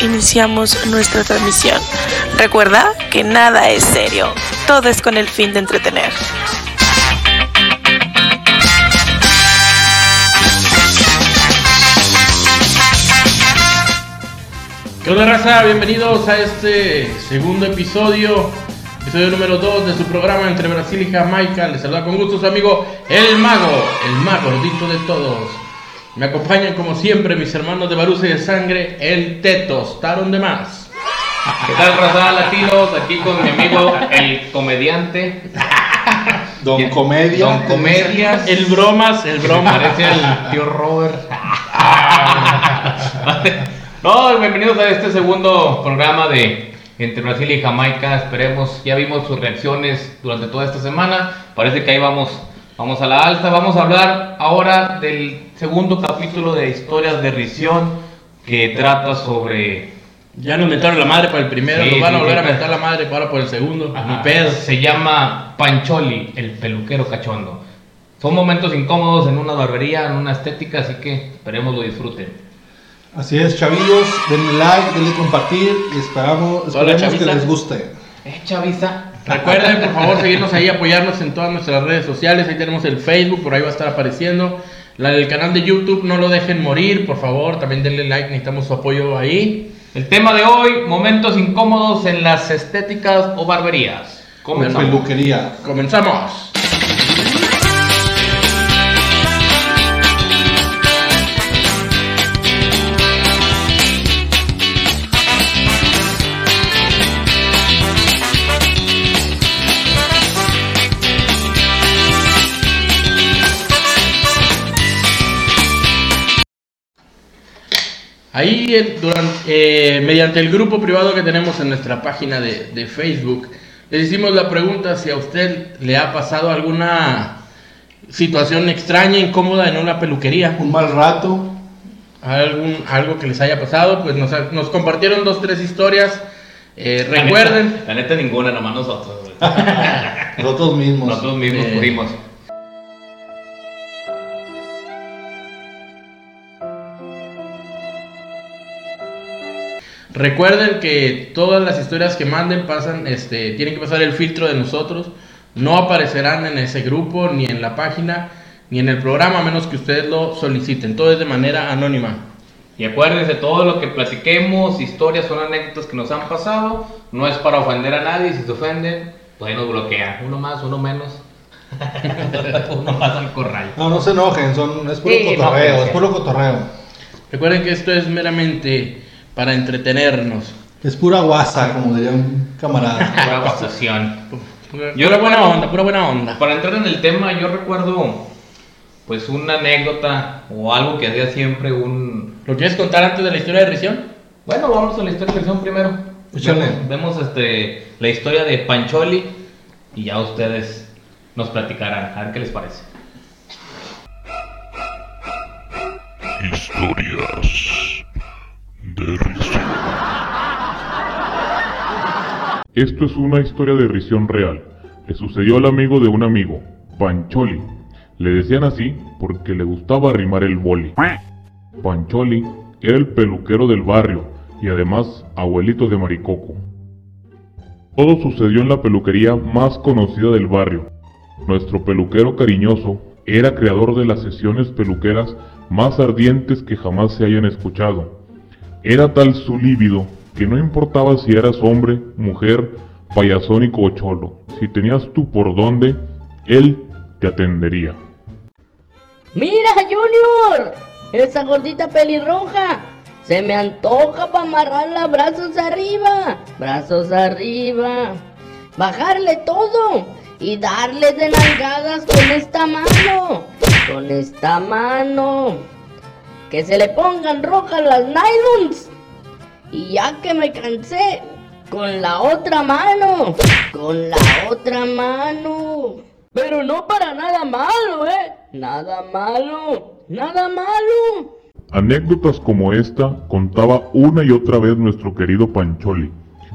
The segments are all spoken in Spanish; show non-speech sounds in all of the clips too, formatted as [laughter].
iniciamos nuestra transmisión. Recuerda que nada es serio, todo es con el fin de entretener. ¿Qué onda raza? Bienvenidos a este segundo episodio, episodio número 2 de su programa entre Brasil y Jamaica. Les saluda con gusto su amigo El Mago, el más gordito de todos. Me acompañan como siempre mis hermanos de Barusa y de Sangre, el Tetos, Taron de más. ¿Qué tal, raza latinos? Aquí con mi amigo, el comediante. Don Comedia. Don Comedias. El Bromas, el Bromas. parece al tío Robert. [laughs] no, bienvenidos a este segundo programa de Entre Brasil y Jamaica. Esperemos, ya vimos sus reacciones durante toda esta semana. Parece que ahí vamos, vamos a la alta. Vamos a hablar ahora del segundo capítulo de Historias de Risión que trata sobre Ya nos metaron la madre para el primero, Sí, nos van a volver sí, a meter la madre para por el segundo. Ajá. Pedo. Se llama Pancholi, el peluquero cachondo. Son momentos incómodos en una barbería, en una estética, así que esperemos lo disfruten. Así es, chavillos. Denle like, denle compartir y esperamos, esperemos que les guste. Eh, Chavisa. Recuerden, por favor, [laughs] seguirnos ahí, apoyarnos en todas nuestras redes sociales. Ahí tenemos el Facebook, por ahí va a estar apareciendo. La del canal de YouTube, no lo dejen morir, por favor. También denle like, necesitamos su apoyo ahí. El tema de hoy, momentos incómodos en las estéticas o barberías. Comenzamos. Peluquería. Comenzamos. Ahí, durante- eh, mediante el grupo privado que tenemos en nuestra página de, de Facebook, les hicimos la pregunta si a usted le ha pasado alguna situación extraña, incómoda en una peluquería. Un mal rato. Algún, algo que les haya pasado, pues nos, compartieron dos, tres historias. Eh, La recuerden, neta- La neta, ninguna, nomás nosotros. [laughs] Nosotros mismos. Nosotros mismos Eh. pudimos. Recuerden que todas las historias que manden pasan, este, tienen que pasar el filtro de nosotros. No aparecerán en ese grupo, ni en la página, ni en el programa, a menos que ustedes lo soliciten. Todo es de manera anónima. Y acuérdense, todo lo que platiquemos, historias, son anécdotas que nos han pasado. No es para ofender a nadie. Si se ofenden, pues ahí nos bloquean. Uno más, uno menos. [laughs] uno más al corral. No, no se enojen, son, es puro Sí, cotorreo, es puro cotorreo. Recuerden que esto es meramente para entretenernos. Es pura guasa, como diría un camarada. [laughs] Pura. Pura, Yo pura buena onda, pura buena onda. Para entrar en el tema, yo recuerdo pues una anécdota o algo que hacía siempre un... ¿Lo quieres contar antes de la historia de Risión? Bueno, vamos a la historia de Risión primero. Vemos, vemos, este, la historia de Pancholi y ya ustedes nos platicarán. A ver qué les parece. Historias Esto es una historia de risión real. Le sucedió al amigo de un amigo, Pancholi. Le decían así porque le gustaba arrimar el boli. Pancholi era el peluquero del barrio y además abuelito de Maricoco. Todo sucedió en la peluquería más conocida del barrio. Nuestro peluquero cariñoso era creador de las sesiones peluqueras más ardientes que jamás se hayan escuchado. Era tal su líbido que no importaba si eras hombre, mujer, payasónico o cholo. Si tenías tú por dónde, él te atendería. Mira, Junior, esa gordita pelirroja. Se me antoja para amarrarla brazos arriba, brazos arriba. Bajarle todo y darle de nalgadas con esta mano, con esta mano. Que se le pongan rojas las nylons. Y ya que me cansé, con la otra mano, con la otra mano. Pero no para nada malo, ¿eh? Nada malo, nada malo. Anécdotas como esta contaba una y otra vez nuestro querido Pancholi,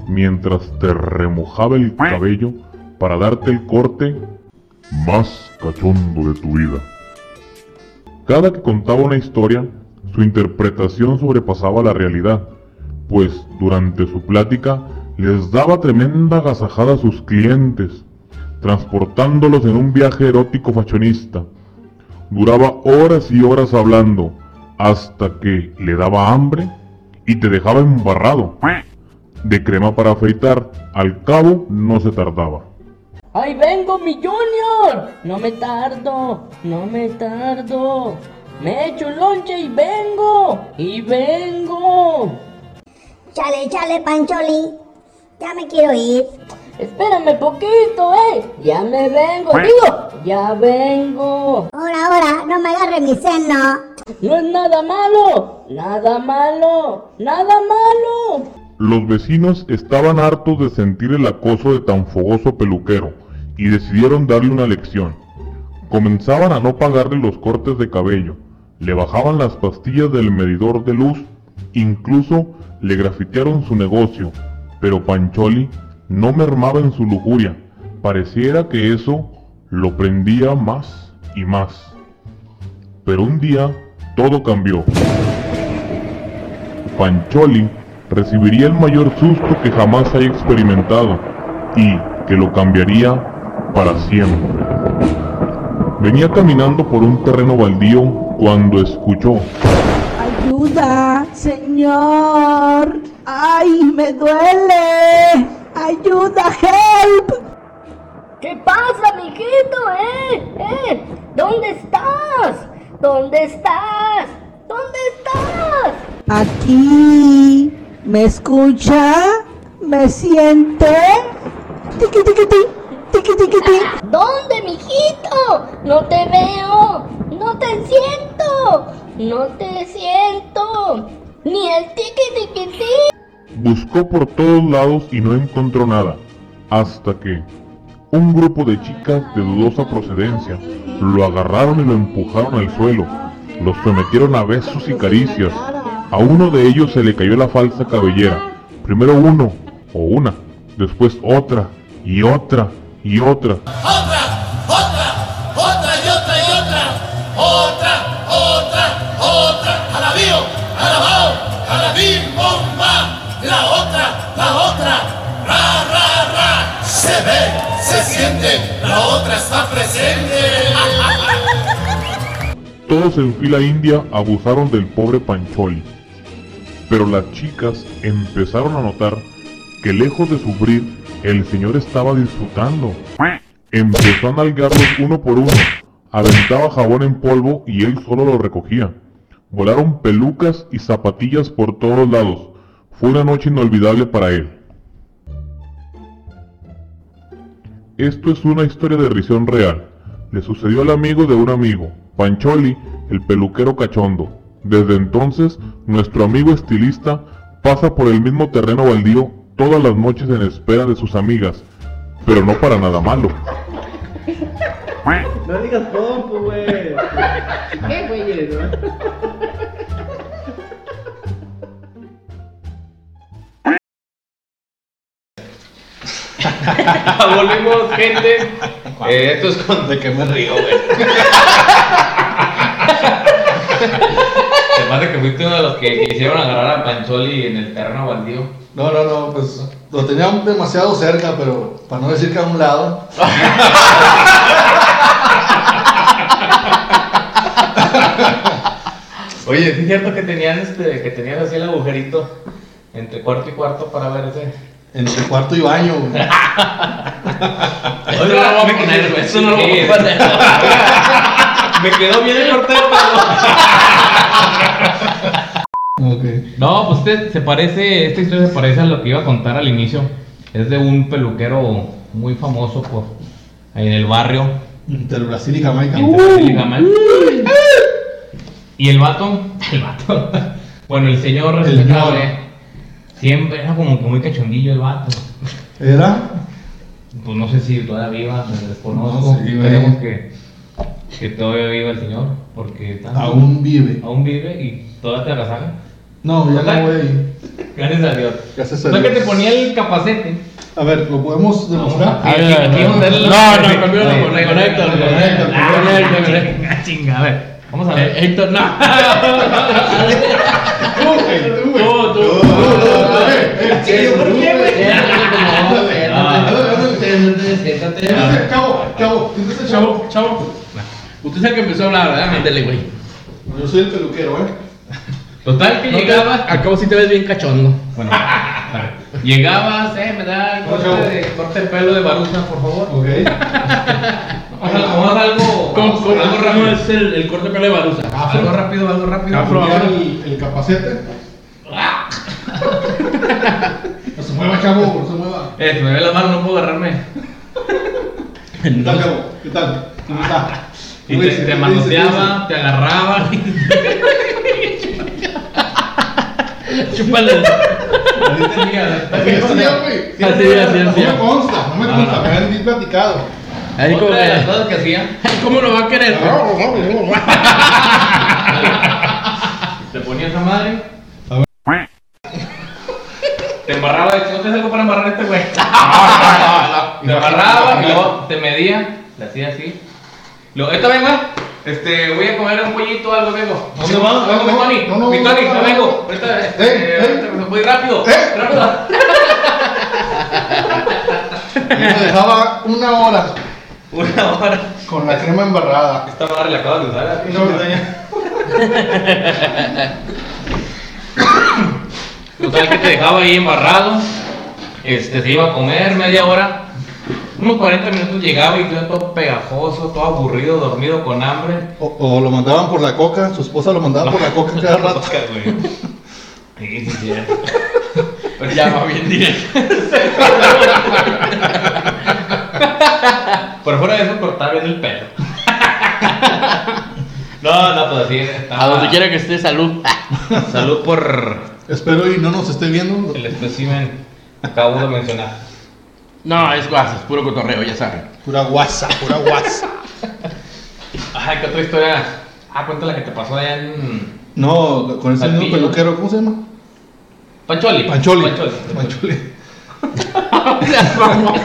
mientras te remojaba el cabello para darte el corte más cachondo de tu vida. Cada que contaba una historia, su interpretación sobrepasaba la realidad, pues durante su plática les daba tremenda agasajada a sus clientes, transportándolos en un viaje erótico fashionista. Duraba horas y horas hablando, hasta que le daba hambre y te dejaba embarrado. De crema para afeitar, al cabo no se tardaba. ¡Ahí vengo, mi Junior! No me tardo, no me tardo. Me echo un lonche y vengo, y vengo. Chale, chale, Pancholi. Ya me quiero ir. Espérame poquito, eh. Ya me vengo, digo, ya vengo. Ahora, ahora, no me agarre mi seno. No es nada malo, nada malo, nada malo. Los vecinos estaban hartos de sentir el acoso de tan fogoso peluquero y decidieron darle una lección. Comenzaban a no pagarle los cortes de cabello, le bajaban las pastillas del medidor de luz, incluso le grafitearon su negocio, pero Pancholi no mermaba en su lujuria, pareciera que eso lo prendía más y más. Pero un día todo cambió. Pancholi recibiría el mayor susto que jamás haya experimentado y que lo cambiaría para siempre. Venía caminando por un terreno baldío cuando escuchó. Ayuda, señor. Ay, me duele. Ayuda, help. ¿Qué pasa, mijito, eh? ¿Eh? ¿Dónde estás? ¿Dónde estás? ¿Dónde estás? Aquí. ¿Me escucha? ¿Me siente? Tiki, tiki, ti. Ti. ¿Dónde, mijito? No te veo. No te siento. No te siento. Ni el tiki tiki ti. Buscó por todos lados y no encontró nada, hasta que un grupo de chicas de dudosa procedencia lo agarraron y lo empujaron al suelo, lo sometieron a besos y caricias. A uno de ellos se le cayó la falsa cabellera, primero uno o una, después otra y otra y otra. otra, otra, otra y otra y otra, otra, otra, otra, alabío, alabao, alabim, bomba, la otra, la otra, ra, ra, ra, se ve, se siente, la otra está presente. [laughs] Todos en fila india abusaron del pobre Pancholi. Pero las chicas empezaron a notar que lejos de sufrir, el señor estaba disfrutando. Empezó a nalgarlos uno por uno, aventaba jabón en polvo y él solo lo recogía. Volaron pelucas y zapatillas por todos lados. Fue una noche inolvidable para él. Esto es una historia de risión real. Le sucedió al amigo de un amigo, Pancholi, el peluquero cachondo. Desde entonces, nuestro amigo estilista pasa por el mismo terreno baldío todas las noches en espera de sus amigas, pero no para nada malo. No digas pompo, güey. ¿Qué, güey? [laughs] Volvimos, gente. Eh, esto es con... ¿De qué me río, güey? [laughs] Pasa que fuiste uno de los que quisieron agarrar a Pancholi en el terreno baldío. No, no, no, pues lo teníamos demasiado cerca, pero para no decir que a un lado. [laughs] Oye, ¿sí es cierto que tenían este, que tenían así el agujerito entre cuarto y cuarto para verse? Entre cuarto y baño, güey. [laughs] Eso no lo voy a poner, güey. Eso no lo voy a poner. [laughs] Me quedó bien el corte de pelo. No, pues este se parece, esta historia se parece a lo que iba a contar al inicio. Es de un peluquero muy famoso por ahí en el barrio. Entre Brasil y Jamaica. entre Brasil y Jamaica. Y el vato, [laughs] el vato, bueno, el señor respetable, siempre era como que muy cachondillo el vato. ¿Era? Pues no sé si todavía viva, me desconozco. No, sí. Esperemos que, que todavía viva el señor, porque tanto- Aún vive. aún vive y todavía te agasaja. No, ya no, güey. Gracias a Dios. Gracias a sea que Dios. te ponía el capacete A ver, ¿lo podemos demostrar? Aquí, aquí, aquí vamos a el- No, no, con Héctor, con Héctor, ah, Chinga, a ver. Vamos a Eh, ver. Héctor, no. Tú. Tú, tú. Tú, tú, tú, eh, eh, eh, ¿Por qué, güey? Ah, chavo. Usted es el que empezó a hablar, ¿verdad? Ándale, güey. Yo soy el peluquero, ¿eh? Total que No te- llegabas. Al cabo sí te ves bien cachondo. Bueno, a ver. llegabas, eh, me da el corte, de, corte de pelo de barusa, por favor. Ok. [laughs] Haz algo, haz algo, ¿Cómo, cómo, algo cómo rápido. es el, el corte de pelo de barusa? Algo rápido, algo rápido. Afro. Mira el, el capacete. [laughs] No se mueva, chavo, no se mueva. Eh, se me ve la mano, no puedo agarrarme. ¿Qué tal, chavo? ¿Qué tal? ¿Cómo está? Y ¿Qué te, te ¿Qué manoteaba, te agarraba. [laughs] Chúpale. Así es, güey. Así es, así No me consta, no me consta, me han bien platicado. Ahí como de las que. cosas que hacía, [laughs] ¿Cómo lo va a querer? [laughs] te ponía esa madre. A ver. Te embarraba, de hecho, ¿no tienes algo para embarrar este güey? Te embarraba y luego te medía, le hacía así. Luego, esta venga, este, voy a comer un pollito o algo, vengo. ¿Dónde va? Vengo, mi Tony, no, no, mi Tony, no, vengo. Ahorita, Eh, este, eh. voy rápido, Eh. rápido. [laughs] Me dejaba una hora Una hora. con la crema embarrada. Esta madre la acabas de usar. No, [laughs] Total que te dejaba ahí embarrado. Este, se iba a comer media hora. Unos 40 minutos llegaba y yo todo pegajoso, todo aburrido, dormido, con hambre. O, o lo mandaban por la coca, su esposa lo mandaba por la coca [laughs] cada rato. güey. [laughs] Sí, sí, sí. Pero ya va bien directo. Por fuera de eso cortaba bien el pelo. [laughs] No, no, pues así estaba. A donde quiera que esté, salud. Salud por Espero y no nos esté viendo. el espécimen que acabo de mencionar. No, es guasa, es puro cotorreo, ya saben. Pura guasa, pura guasa. [laughs] Ay, ¿qué otra historia? Ah, cuéntala que te pasó allá en No, con ese mismo peluquero, ¿cómo se llama? Pancholi. Pancholi. Pancholi. Pancholi. [laughs] Pancholi.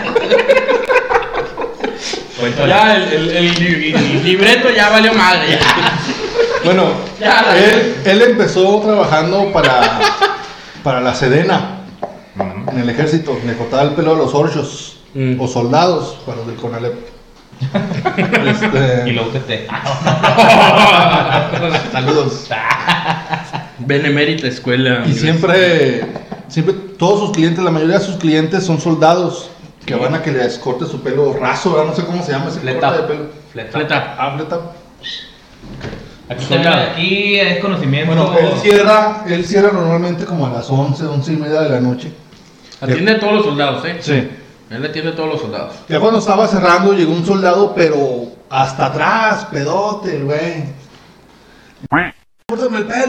Ya el, el, el li- el libreto ya valió madre. Ya. Bueno, Ya, la- él, él empezó trabajando para, para la Sedena, en el ejército. Le cortaba el pelo a los orchos, Mm. o soldados, para los del Conalep. [laughs] Este, Y la UTT. [laughs] Saludos. Benemérita escuela. Y siempre, siempre, todos sus clientes, la mayoría de sus clientes son soldados que van a que les corte su pelo raso, ¿verdad? no sé cómo se llama ese Fleta. corte de pelo. Fleta. Fleta. Ah, fleta. Aquí, Soldado. también- aquí es conocimiento. Bueno, él cierra, él cierra normalmente como a las 11, 11 y media de la noche. Atiende a todos los soldados, ¿eh? Sí. Él atiende a todos los soldados. Ya cuando estaba cerrando llegó un soldado, pero hasta atrás, pedote, güey. Córtame el pelo.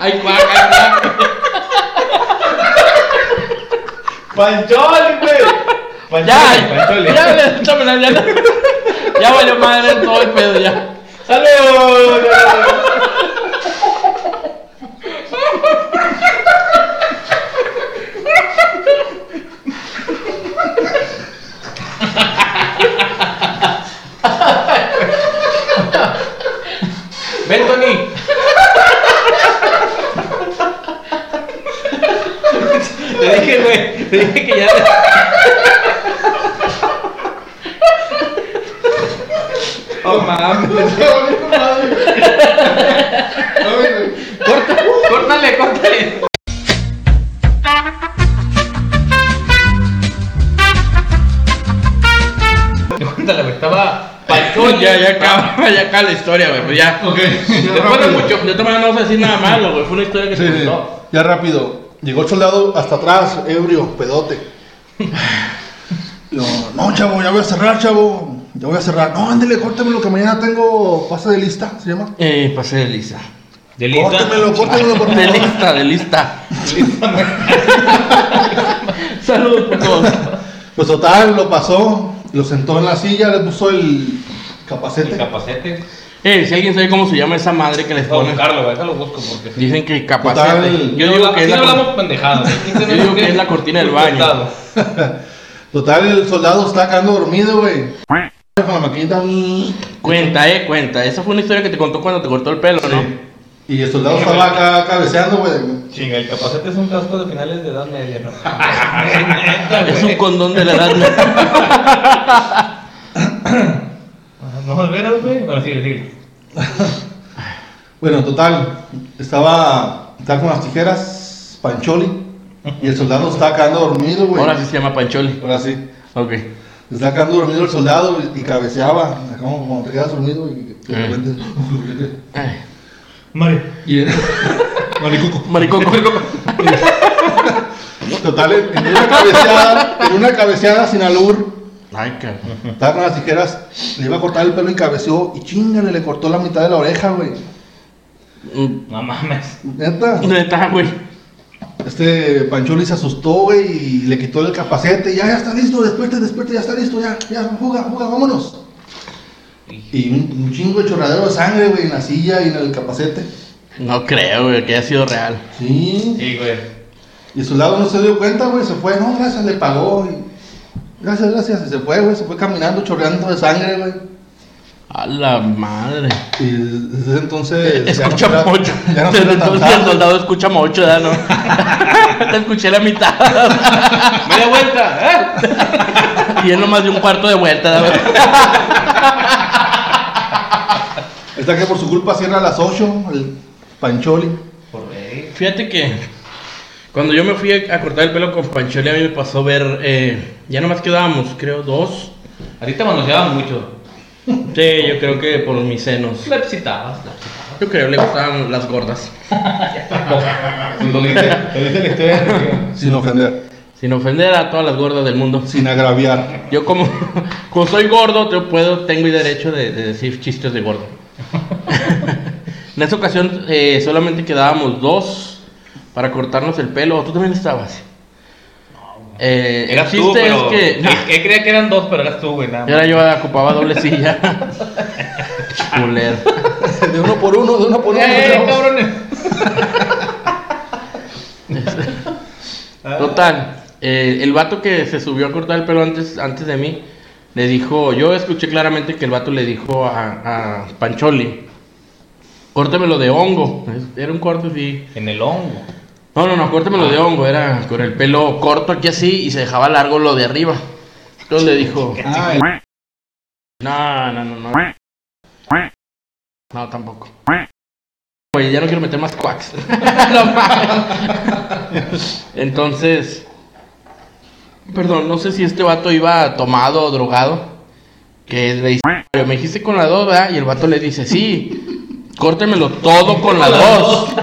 Ay, cuac. Pancholi, güey. Ya, Pancholi. ya, ya, échamela, ya, ya valió madre todo el pedo, ya. ¡Salud! Ven, Tony. Te dije, güey. Te dije que ya. Oh, [laughs] mames. Corta, córtale, córtale. Cuéntale, güey. Estaba Pancholi. Ya, ya acaba, [laughs] ya acaba la historia, güey. Pues ya. Ok, Después de mucho, de todas maneras no vamos a decir nada malo, güey. Fue una historia que Sí, se sí, contó. ya rápido. Llegó el soldado hasta atrás, ebrio, pedote. No, no, chavo, ya voy a cerrar, chavo. Ya voy a cerrar. No, ándele, córtemelo que mañana tengo pase de lista, ¿se llama? Eh, pasé de lista. De lista. Córtemelo, córtemelo, por De favor. lista, de lista. [laughs] Saludos por todos. Pues total, lo pasó, lo sentó en la silla, le puso el capacete. El capacete. Eh, si alguien sabe cómo se llama esa madre que les pone. güey, déjalo busco porque. Dicen que capacete. Total, Yo digo que es Aquí la hablamos pendejadas. [laughs] Yo digo que es la cortina del baño. [laughs] Total, el soldado está quedando dormido, güey. Con la maquinita. Cuenta, eh, cuenta. Esa fue una historia que te contó cuando te cortó el pelo, ¿no? Y el soldado estaba acá cabeceando, güey. Chinga, el capacete es un casco de finales de edad media, ¿no? [laughs] Es un condón de la edad media. No, de veras, güey. Bueno, sigue, sigue. Bueno, total, estaba, estaba con las tijeras, Pancholi, y el soldado estaba quedando dormido, güey. Ahora sí se llama Pancholi. Ahora sí. Ok. Estaba quedando dormido el soldado y, y cabeceaba, como cuando te quedas dormido y de Eh. repente... Ay, Mari. Y Maricuco. [laughs] Maricoco. [laughs] Total, en en una cabeceada, en una cabeceada sin albur, Ay, cabrón. estaba con las tijeras, le iba a cortar el pelo y cabeceó, y chingale, le cortó la mitad de la oreja, güey. Mm, No mames. Neta. Neta, güey. Este Pancholi se asustó, güey, y le quitó el capacete. Ya, ya está listo, despierte, despierte, ya está listo, ya, ya, fuga, fuga, vámonos. Y un, un chingo de chorradero de sangre, güey, en la silla y en el capacete. No creo, güey, que haya sido real. Sí. Sí, güey. Y su lado no se dio cuenta, güey, se fue, no, gracias, le pagó. Y... Gracias, gracias, y se fue, güey, se fue caminando, chorreando de sangre, güey. A la madre. Y desde entonces. ya no Escucha mucho. Ya no Desde será tan entonces el soldado escucha mucho, ¿verdad? No? Te escuché la mitad. Media vuelta, ¿eh? y él nomás dio un cuarto de vuelta, ¿verdad? Está que por su culpa cierra a las 8, el Pancholi. Fíjate que cuando yo me fui a cortar el pelo con Pancholi, a mí me pasó ver. eh, ya nomás quedábamos, creo, dos. A ti te manoseaban mucho. Sí, yo creo que por mis senos. La excitabas. Yo creo le gustaban las gordas. [laughs] Lo dice, lo dice la historia. Sin ofender, Sin ofender a todas las gordas del mundo. sin agraviar. Yo como, [laughs] como soy gordo, yo puedo, tengo el derecho de, de decir chistes de gordo. [laughs] en esa ocasión eh, solamente quedábamos dos para cortarnos el pelo. ¿Tú también estabas? Eh, el Eras tú, pero... es que... Él- él creía que eran dos, pero eras tú, güey, nada. Era yo ocupaba doble silla. [laughs] De uno por uno, de uno por uno. ¡Eh, cabrones! [laughs] Total, eh, el vato que se subió a cortar el pelo antes, antes de mí, le dijo, yo escuché claramente que el vato le dijo a, a Pancholi, córtemelo de hongo. Era un corte así. En el hongo. No, no, no, córtemelo de hongo. Era con el pelo corto aquí así y se dejaba largo lo de arriba. Entonces le dijo, no, no, no, no. No, tampoco. Oye, ya no quiero meter más quacks. [laughs] Entonces, perdón, no sé si este vato iba tomado o drogado. Que le dice, "Pero me dijiste con la 2, ¿verdad? Y el vato le dice, sí, córtemelo todo con la 2. [laughs]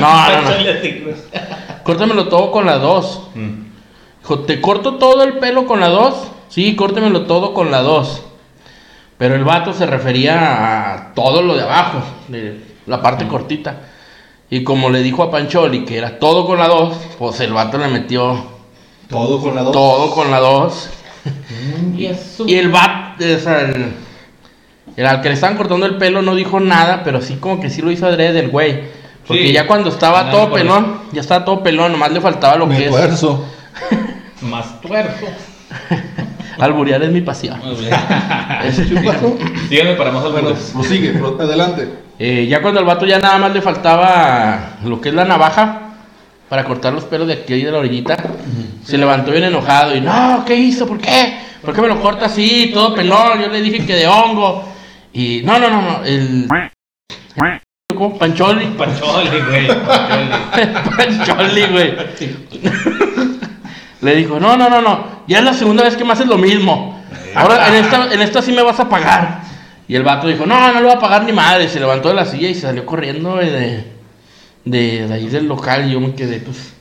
No, no, no. Córtemelo todo con la 2. Dijo, ¿te corto todo el pelo con la 2? Sí, córtemelo todo con la 2. Pero el vato se refería a todo lo de abajo, de la parte cortita. Y como le dijo a Pancholi que era todo con la 2, pues el vato le metió todo con la dos. todo con la 2. [laughs] y el vato, o sea, el, el al que le estaban cortando el pelo no dijo nada, pero sí como que sí lo hizo adrede del güey. Porque Sí. ya cuando estaba todo pelón, ya estaba todo pelón, nomás le faltaba lo Me que es. tuerzo. [laughs] Más tuerzo. [laughs] Alburear es mi pasión. [laughs] ¿Qué pasó? Síganme para más Bueno, albures. prosigue, pro- adelante. Eh, ya cuando al vato ya nada más le faltaba lo que es la navaja para cortar los pelos de aquí y de la orillita, se levantó bien enojado y no, ¿qué hizo? ¿Por qué? ¿Por qué me lo corta así, todo pelón? Yo le dije que de hongo. Y no, no, no, no, el... ¿Cómo? Pancholi. Pancholi, güey. Pancholi. [laughs] Pancholi, güey. [laughs] Le dijo, no, no, no, no, ya es la segunda vez que me haces lo mismo. Ahora en esta, en esta sí me vas a pagar. Y el vato dijo, no, no lo va a pagar ni madre. Se levantó de la silla y se salió corriendo de, de, de ahí del local. Y yo me quedé, pues,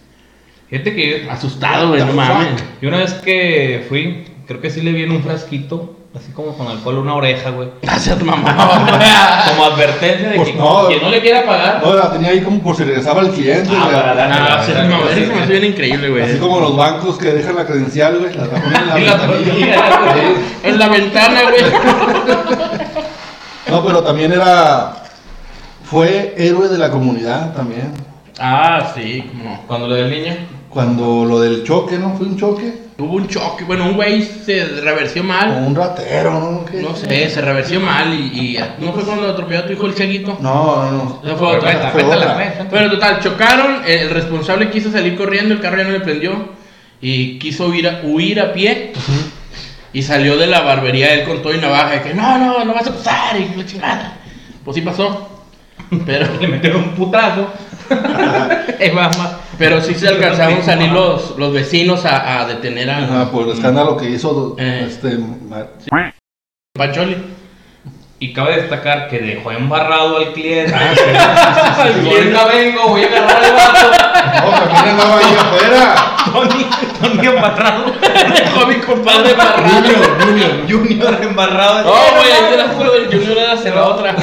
Fíjate que yo, asustado, güey, no mames. yo una vez que fui, creo que sí le vi en un frasquito, así como con alcohol, una oreja, güey. Gracias, [laughs] mamá. Como advertencia de Pues que no. quien no le quiera pagar. No, la tenía ahí como por si regresaba el cliente. Ah, güey. para darle- No, sí, mamá, eso se me hace bien increíble, güey. Así como los bancos que dejan la credencial, güey. La ponen. En la ventana, güey. No, pero también era. Fue héroe de la comunidad también. Ah, sí, como. Cuando lo del niño. Cuando lo del choque, ¿no? Fue un choque. Hubo un choque, bueno, un güey se reversió O mal. un ratero, ¿no? ¿Qué? No sé, se reversió mal y, y ¿no fue cuando atropelló a tu hijo el cieguito? No, no, no. Fue otra. Fue otra. pues. Bueno, total, chocaron, el responsable quiso salir corriendo, el carro ya no le prendió y quiso huir a, huir a pie y salió de la barbería él con todo y navaja de que no, no, no vas a pasar y la chingada. Pues sí pasó, pero, [laughs] Le metieron un putazo. [laughs] Eh, mamá, pero sí se alcanzaron a salir los, los vecinos a, a detener a Ajá, por el escándalo que hizo Eh. este. ma- Pancholi. Y cabe destacar que dejó embarrado al cliente. Ah, [laughs] ahorita vengo, voy a agarrar al vato. No, también andaba ahí afuera. Tony, Tony embarrado. Dejó a mi compadre embarrado. Junior, Junior. Junior embarrado. No, güey, ahí te la juro, el Junior era la otra.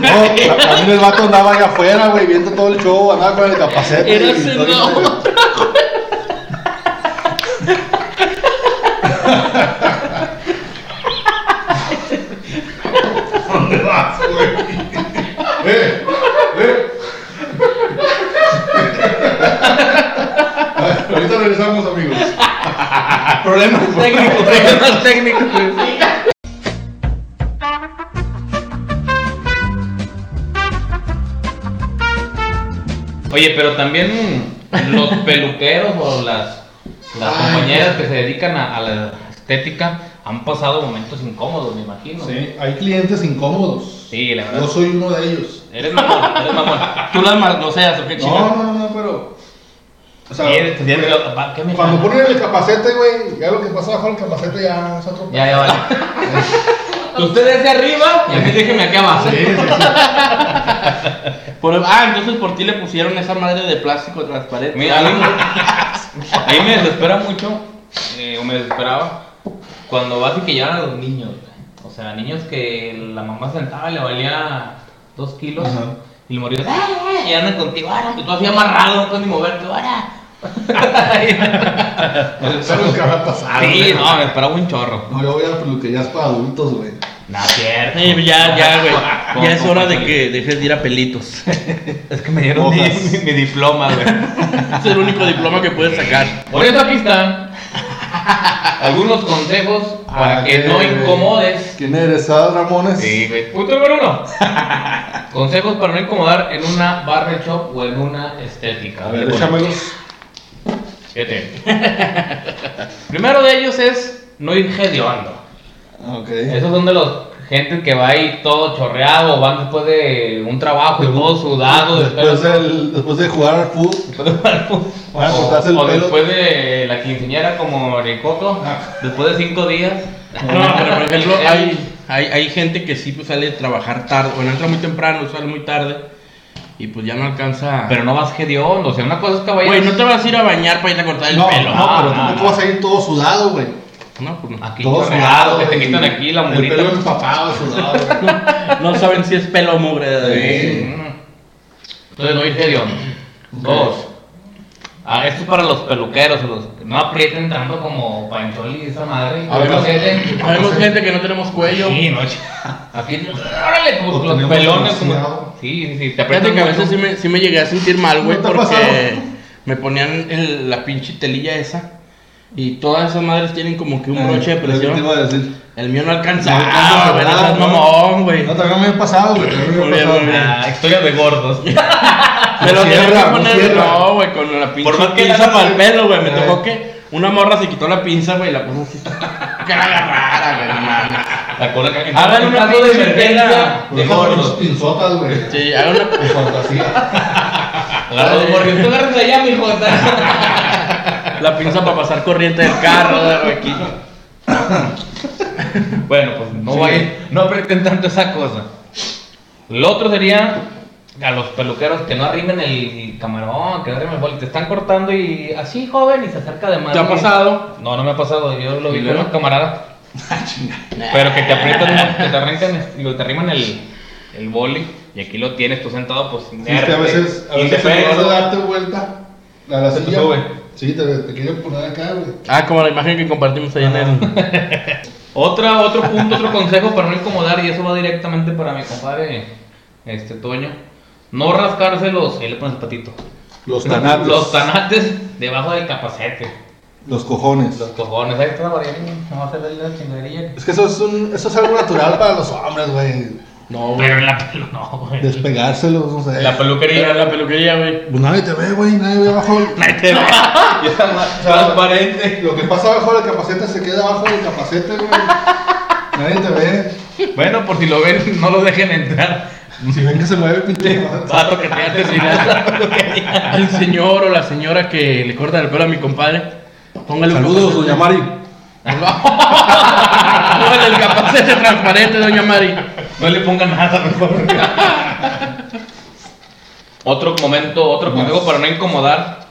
No, ta- también el vato andaba allá afuera, güey, viendo todo el show, andaba con el capacete. Era otra. ¿Dónde vas, güey? ¡Eh! ¡Eh! A ver, Ahorita regresamos, amigos. Problemas técnicos, problemas técnicos. Oye, pero también los [laughs] peluqueros o las, las Ay, compañeras que se dedican a, a la estética han pasado momentos incómodos, me imagino. Sí, hay clientes incómodos. Sí, la Yo verdad. soy uno de ellos. Eres mamón, eres mamón. Tú las manoseas o qué No, no, no, pero. O sea, Sí, eres- tienes- va, ¿qué me cuando ponen el capacete, güey, ya lo que pasa bajo el capacete ya es otro. Ya, ya vale. [laughs] Usted desde arriba y a mí déjeme aquí abajo. Sí, sí, sí. [laughs] Por- ah, entonces por ti le pusieron esa madre de plástico transparente. Mira, a mí, a mí me desespera mucho, eh, o me desesperaba, cuando vas y que llevan a los niños. O sea, niños que la mamá sentaba y le valía dos kilos Ajá. y el morir, y andan contigo, ahora, y tú así amarrado, no puedes ni moverte, ahora. Eso nunca va a pasar. Sí, güey. no, me esperaba un chorro. No, yo voy a peluquerías para adultos, güey. No, cierto. Sí, ya, ya, güey. Ya es hora de que dejes de ir a pelitos. [laughs] Es que me dieron mi, mi- mi diploma, güey. Es el único diploma que puedes sacar. Por eso aquí están algunos consejos para Ah, que no incomodes. ¿Quién eres? ¿Sad Ramones? Sí, güey. Punto número uno. consejos para no incomodar en una barber shop o en una estética. A ver, échamelos. Fíjate. [laughs] Primero de ellos es no ir hediondo. Ok. Esos son de los gente que va ahí todo chorreado, van después de un trabajo y todo sudado. Después, del- después de jugar al fútbol, van a cortarse el o, o pelo. después de la quinceañera como Ricoto, después de cinco días. No, pero por ejemplo, [laughs] hay, hay, hay gente que sí pues, sale a trabajar tarde, bueno, entra muy temprano, sale muy tarde y pues ya no alcanza. Pero no vas hediondo, o sea, una cosa es que vayas... güey, no te vas a ir a bañar para ir a cortar el No, pelo. no, pero no, tampoco no. vas a ir todo sudado, güey. No, pues no. Aquí Todo sudado. que te quitan aquí la El pelo empapado, sudado. [laughs] No saben si es pelo o mugre. Sí. Entonces no ir hediondo. Dos. Ah, esto es para los peluqueros, los que no aprieten tanto como Pancholi y esa madre. Habemos-. Sabemos gente que no tenemos cuello. Sí, no, Aquí, órale, como Lo los pelones. Como... Sí, sí, sí, te aprietan que a veces sí me, sí me llegué a sentir mal, güey, ¿No te ha porque pasado? me ponían el- la pinche telilla esa y todas esas madres tienen como que un broche de que te presión. iba a decir. El mío no No alcanzaba, alcanza a güey, no ¿no? mamón, güey. No, me pasado, güey. Ah, historia de gordos. [laughs] Me lo No tenía que poner, no, güey, con la pinche Por más que pinza la- para el pelo, güey. Me Eh. tocó que una morra se quitó la pinza, güey, y la puso así. [laughs] Que la agarrara, güey, no mames. ¿Te acuerdas que Hagan una caso de emergencia de Esas gordos? pinches pinzotas, güey. Sí, hagan una. De fantasía. [laughs] Agarra los tú agarras allá, mijo. [laughs] La pinza para pasar corriente del carro, güey, aquí. Bueno, pues no Sí. vayan, no aprieten tanto esa cosa. Lo otro sería a los peluqueros que no arrimen el camarón, que no arrimen el boli. Te están cortando y así, joven, y se acerca de más. ¿Te ha pasado? No, no me ha pasado. Yo lo ¿Y vi con unos camaradas. [laughs] Pero que te aprietan, [laughs] que te arrancan, digo, te arriman el, el boli y aquí lo tienes tú sentado, pues Sí, es que a veces, a veces en lugar de darte vuelta a la silla, sube. Sí, te, te quieren poner acá, güey. Ah, como la imagen que compartimos ahí en el. [laughs] Otra, otro punto, otro consejo para no incomodar, y eso va directamente para mi compadre este Toño. No rascarse los. Ahí le pones el patito. Los [laughs] tanates. Los tanates debajo del capacete. Los cojones. Los cojones. Ahí está la variante. No se ve la chingadería. Es que eso es, un, eso es algo natural para los hombres, güey. No, güey. Pero en la pelo no, güey. Despegárselos, no sé. La peluquería. La peluquería, güey. Pues nadie te ve, güey, nadie ve abajo. [laughs] Nadie te ve. Y está más transparente. Lo que pasa abajo del capacete se queda abajo del capacete, güey. Nadie te ve. Bueno, por si lo ven, no lo dejen entrar. Si ven que se mueve, pinche. [laughs] Al señor o la señora que le cortan el pelo a mi compadre, póngale un Saludos, doña Mari. [laughs] Póngale el capacete transparente, doña Mari. No le pongan nada, mejor. otro momento, otro consejo para no incomodar.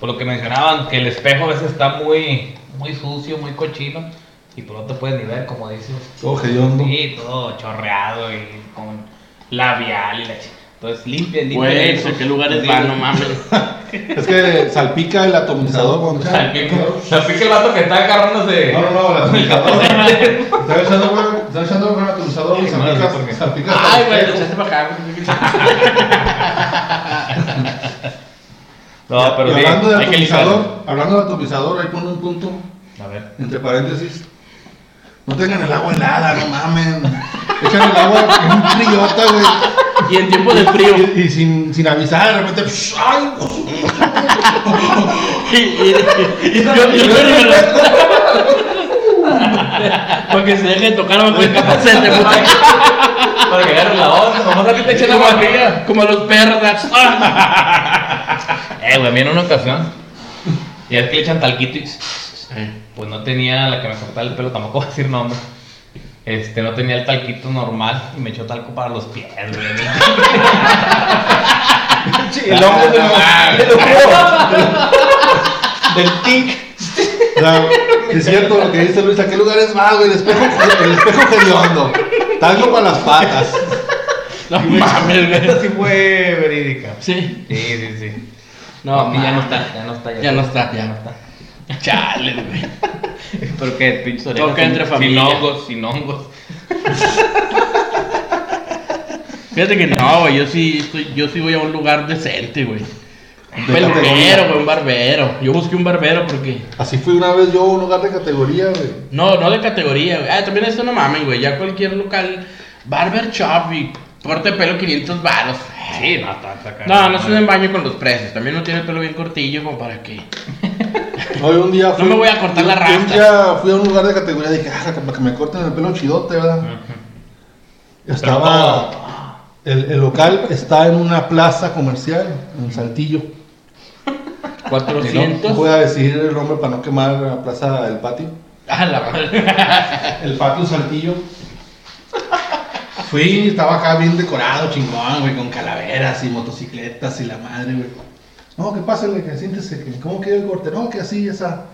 Por lo que mencionaban, que el espejo a veces está muy, muy sucio, muy cochino. Y por no te puedes ni ver, como dices. Todo hediondo. Sí, todo chorreado y con labial y la ch- Entonces limpia, limpia. Güey, eso. ¿a qué lugares Sí. van? No mames. [laughs] Es que salpica el atomizador [laughs] Salpica salpica el vato que está agarrándose. No, no, no, el atomizador. [laughs] Está echando, güey, está echando el atomizador y salpica, salpica. Ay, güey, lo echaste para acá. No, pero Y hablando de atomizador, hablando de atomizador, ahí pone un punto, A ver. entre paréntesis. No tengan el agua helada, no mamen. [laughs] Echan el agua en un friota, güey. Y en tiempo de frío. Y, y sin, sin avisar, de repente, ¡ay! [laughs] Y, y, y- yo- yo- Para [laughs] que se deje tocar bajo el capacete, puta. Para que agarre la onda, nomás a ti te Como, agua fría. como los perros. Eh, güey, a mí en una ocasión, y es que le echan talquito y pues no tenía la que me cortaba el pelo, tampoco voy a decir nombre. Este, no tenía el talquito normal y me echó talco para los pies, güey. [laughs] el hongo del, [laughs] del tic. Es cierto lo que dice Luis, ¿a qué lugares va, güey? El espejo, el espejo hediondo. Talco para las patas. No mames, güey. Esta sí fue verídica. Sí. Sí, sí, sí. No, No, ya no está, ya no está. Ya no está, ya no está. Chale, güey. [laughs] Pero que pinches orejas Toca sin- entre Sin familia. hongos, sin hongos. [laughs] Fíjate que no, güey. Yo sí, estoy, yo sí voy a un lugar decente, güey. Un De peluquero, güey, un barbero. Yo busqué un barbero porque. Así fui una vez yo a un lugar de categoría, güey. No, no de categoría, güey. Ah, también eso no mamen, güey. Ya cualquier local. Barber shop y corte de pelo 500 baros. Sí, no, está, está caro. No, no se den baño con los precios. También no tiene el pelo bien cortillo, como para qué. [laughs] Hoy un día No me voy a cortar la Un rasta. día fui a un lugar de categoría y dije, ah, para que me corten el pelo chidote, ¿verdad? Estaba. El, el local está en una plaza comercial, en Saltillo. 400. No voy a decir el nombre para no quemar la plaza del patio. Ah, la madre. [laughs] El patio Saltillo. Fui, estaba acá bien decorado, chingón, güey, con calaveras y motocicletas y la madre, güey. No, que pásale, que siéntese, que cómo queda el corte, no, que así, esa.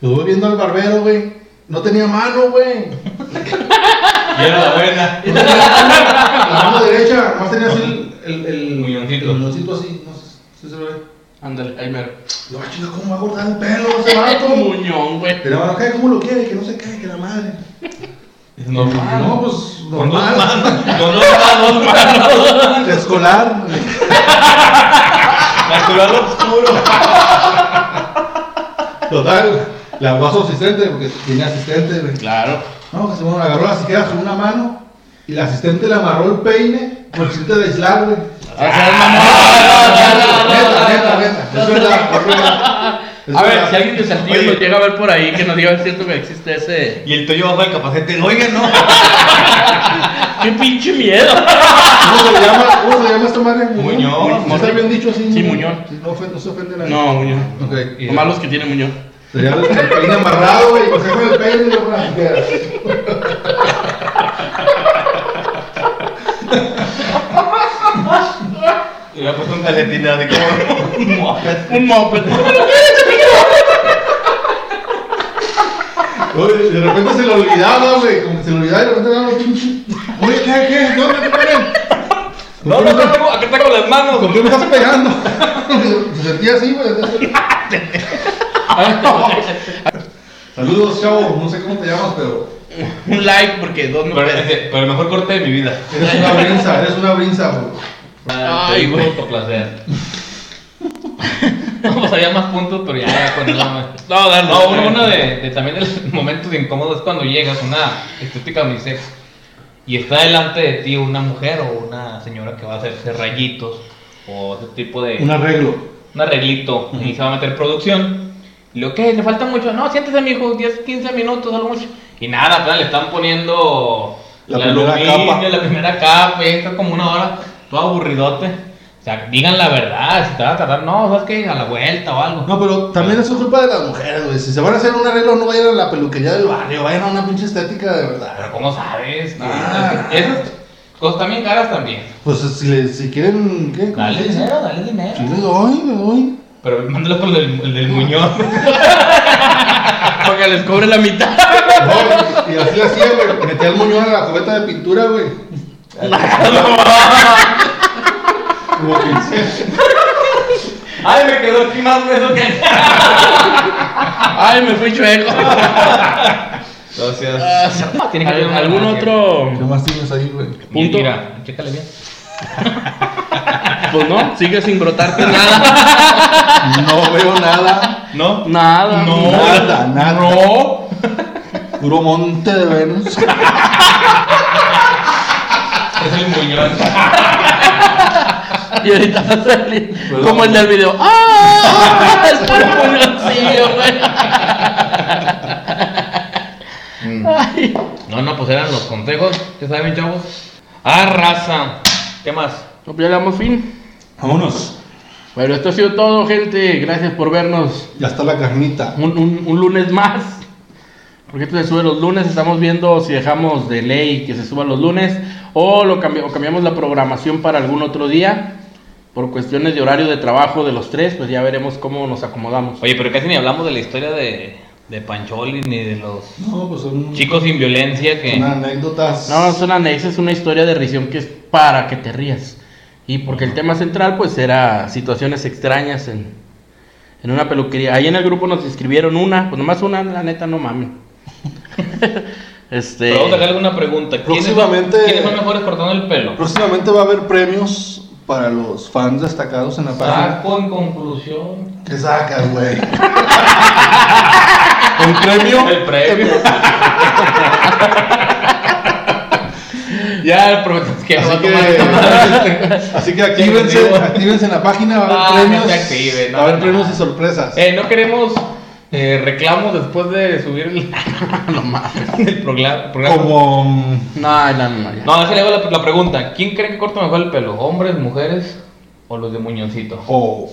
Lo voy viendo al barbero, güey. No tenía mano, güey. Y era la buena. [laughs] La mano derecha, más tenía así el, el, el Muñoncito. el muñoncito así, no sé si se ve. Ándale, ahí mero. Lo va chinga, ¿cómo va a cortar el pelo ese vato? [laughs] Muñón, güey. Pero bueno, ¿qué? ¿Cómo lo quiere? Que no se cae, que la madre. Normal. No, pues Con dos normal. manos. Con dos manos, [laughs] manos. Oscuro. Total, le habló a su asistente, porque tiene asistente, güey. Claro. No, que se bueno, agarró la siquiera con una mano y la asistente le amarró el peine el chiste de aislar, güey. Neta. Es verdad, es verdad. Es A ver, si alguien de Saltillo nos llega a ver por ahí, que nos diga, es cierto que existe ese. Y el tuyo bajo el capacete. Oiga, no. [laughs] ¡Qué pinche miedo! ¿Cómo se llama, cómo se llama esta madre? Muñón. ¿No está bien dicho así? Sí, Muñón. No, se ofende a nadie. No, Muñón. Ok. Lo malo es que tiene Muñón. Sería el, el peine amarrado, güey. Con el peine y. Y le ha puesto un calcetín así como. Un moped. [laughs] Oye, de repente se le olvidaba, güey. Como que se le olvidaba y de repente daba pinche. Oye, ¿qué, qué? ¿Dónde te ponen? No, no, no, tengo, aquí tengo las manos. ¿Con qué me estás pegando? [laughs] Se sentía así, güey. [laughs] Saludos, chavo. No sé cómo te llamas, pero. un like porque dos no Pero, pueden. pero el mejor corte de mi vida. Eres una brinza, eres una brinza, güey. Ay, güey. placer. [laughs] No, pues había más puntos, pero ya, ya con eso No, dale. No, uno, uno de, de también de los [laughs] momentos incómodos es cuando llegas a una estética unisex y está delante de ti una mujer o una señora que va a hacerse rayitos o ese tipo de Un arreglo. un arreglito y se va a meter producción. Y lo que le falta mucho, no, siéntese mijo, 10, 15 minutos, algo mucho. Y nada, pues, le están poniendo La el primera aluminio, capa. la primera capa, y está como una hora, todo aburridote. O sea, digan la verdad, si te va a tardar, no, sabes que a la vuelta o algo. No, pero también eso es culpa de las mujeres, güey. Si se van a hacer un arreglo, no vayan a la peluquería del barrio, vayan a una pinche estética de Pero verdad. ¿cómo sabes? Ah. esas cosas también caras también. Pues si, le- si quieren, ¿qué? ¿Cómo Dale dinero, dale dinero. Sí, le doy, le doy. Pero mándalo con el el del Muñoz. [laughs] Para que les cobre la mitad. No, y así hacía, güey. Metía el moñón a la cubeta de pintura, güey. Ay, me quedó aquí más grueso que. Ay, me fui chueco. Gracias. Tiene que haber ¿Al- una ¿Algún otro ¿Qué más tienes ahí, güey? punto? Mira, chécale bien. Pues no, sigue sin brotarte nada. No veo nada. ¿No? Nada. No. Nada, nada. No. Puro monte de Venus. Es el Muñoz. [laughs] Y ahorita va a salir Perdón. como el del video. ¡Ah! [laughs] Es por un puñoncillo, güey. Ay. No, no, pues eran los consejos. ¿Qué saben, chavos? Ah, raza. ¿Qué más? No, pues ya le damos fin. Vámonos. Bueno, esto ha sido todo, gente. Gracias por vernos Ya está la carnita. un, un- un lunes más. Porque esto se sube los lunes. Estamos viendo si dejamos de ley que se suba los lunes o, lo cambi- o cambiamos la programación para algún otro día. Por cuestiones de horario de trabajo de los tres, pues ya veremos cómo nos acomodamos. Oye, pero casi ni hablamos de la historia de, de Pancholi ni de los No, pues son, chicos sin violencia que. son anécdotas. No, es una anexa, es una historia de risión que es para que te rías. Y porque el tema central, pues, era situaciones extrañas en, en una peluquería. Ahí en el grupo nos escribieron una, pues nomás una, la neta, no mames. [laughs] este. Pero vamos a dejarle una pregunta. ¿Quiénes son, Próximamente- ¿Quiénes son mejores cortando el pelo? Próximamente va a haber premios para los fans destacados en la página. Saco en conclusión. ¿Qué sacas, güey? [laughs] ¿El premio? El premio. [laughs] ya el que no va Así que, así que actívense, actívense en la página, va a haber no premios. se activen, no, va a haber no. premios y sorpresas. Eh, no queremos eh, reclamos después de subir el, [laughs] el programa. Como mm, No, no, no, ya. No, déjale hago la, la pregunta. ¿Quién cree que corta mejor el pelo? ¿Hombres, mujeres o los de Muñoncito? o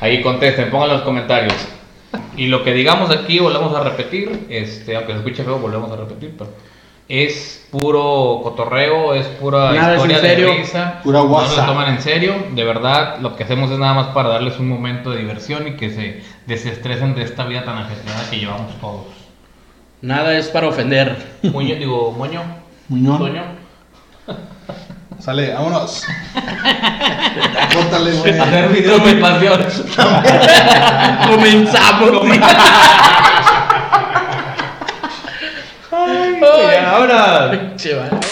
Ahí contesten, pongan en los comentarios. Y lo que digamos aquí volvemos a repetir, este, aunque se escuche feo, volvemos a repetir, pero es puro cotorreo, es pura Nada es historia en serio, de risa. pura no nos guasa. lo toman en serio, de verdad, lo que hacemos es nada más para darles un momento de diversión y que se desestresen de esta vida tan ajetreada que llevamos todos. Nada es para ofender. Muño, digo, moño, Muñón. sueño. [laughs] Sale, vámonos. Córtale, güey. Hacer videos de pasión. [laughs] Comenzamos. Ay, ahora. Che, vale.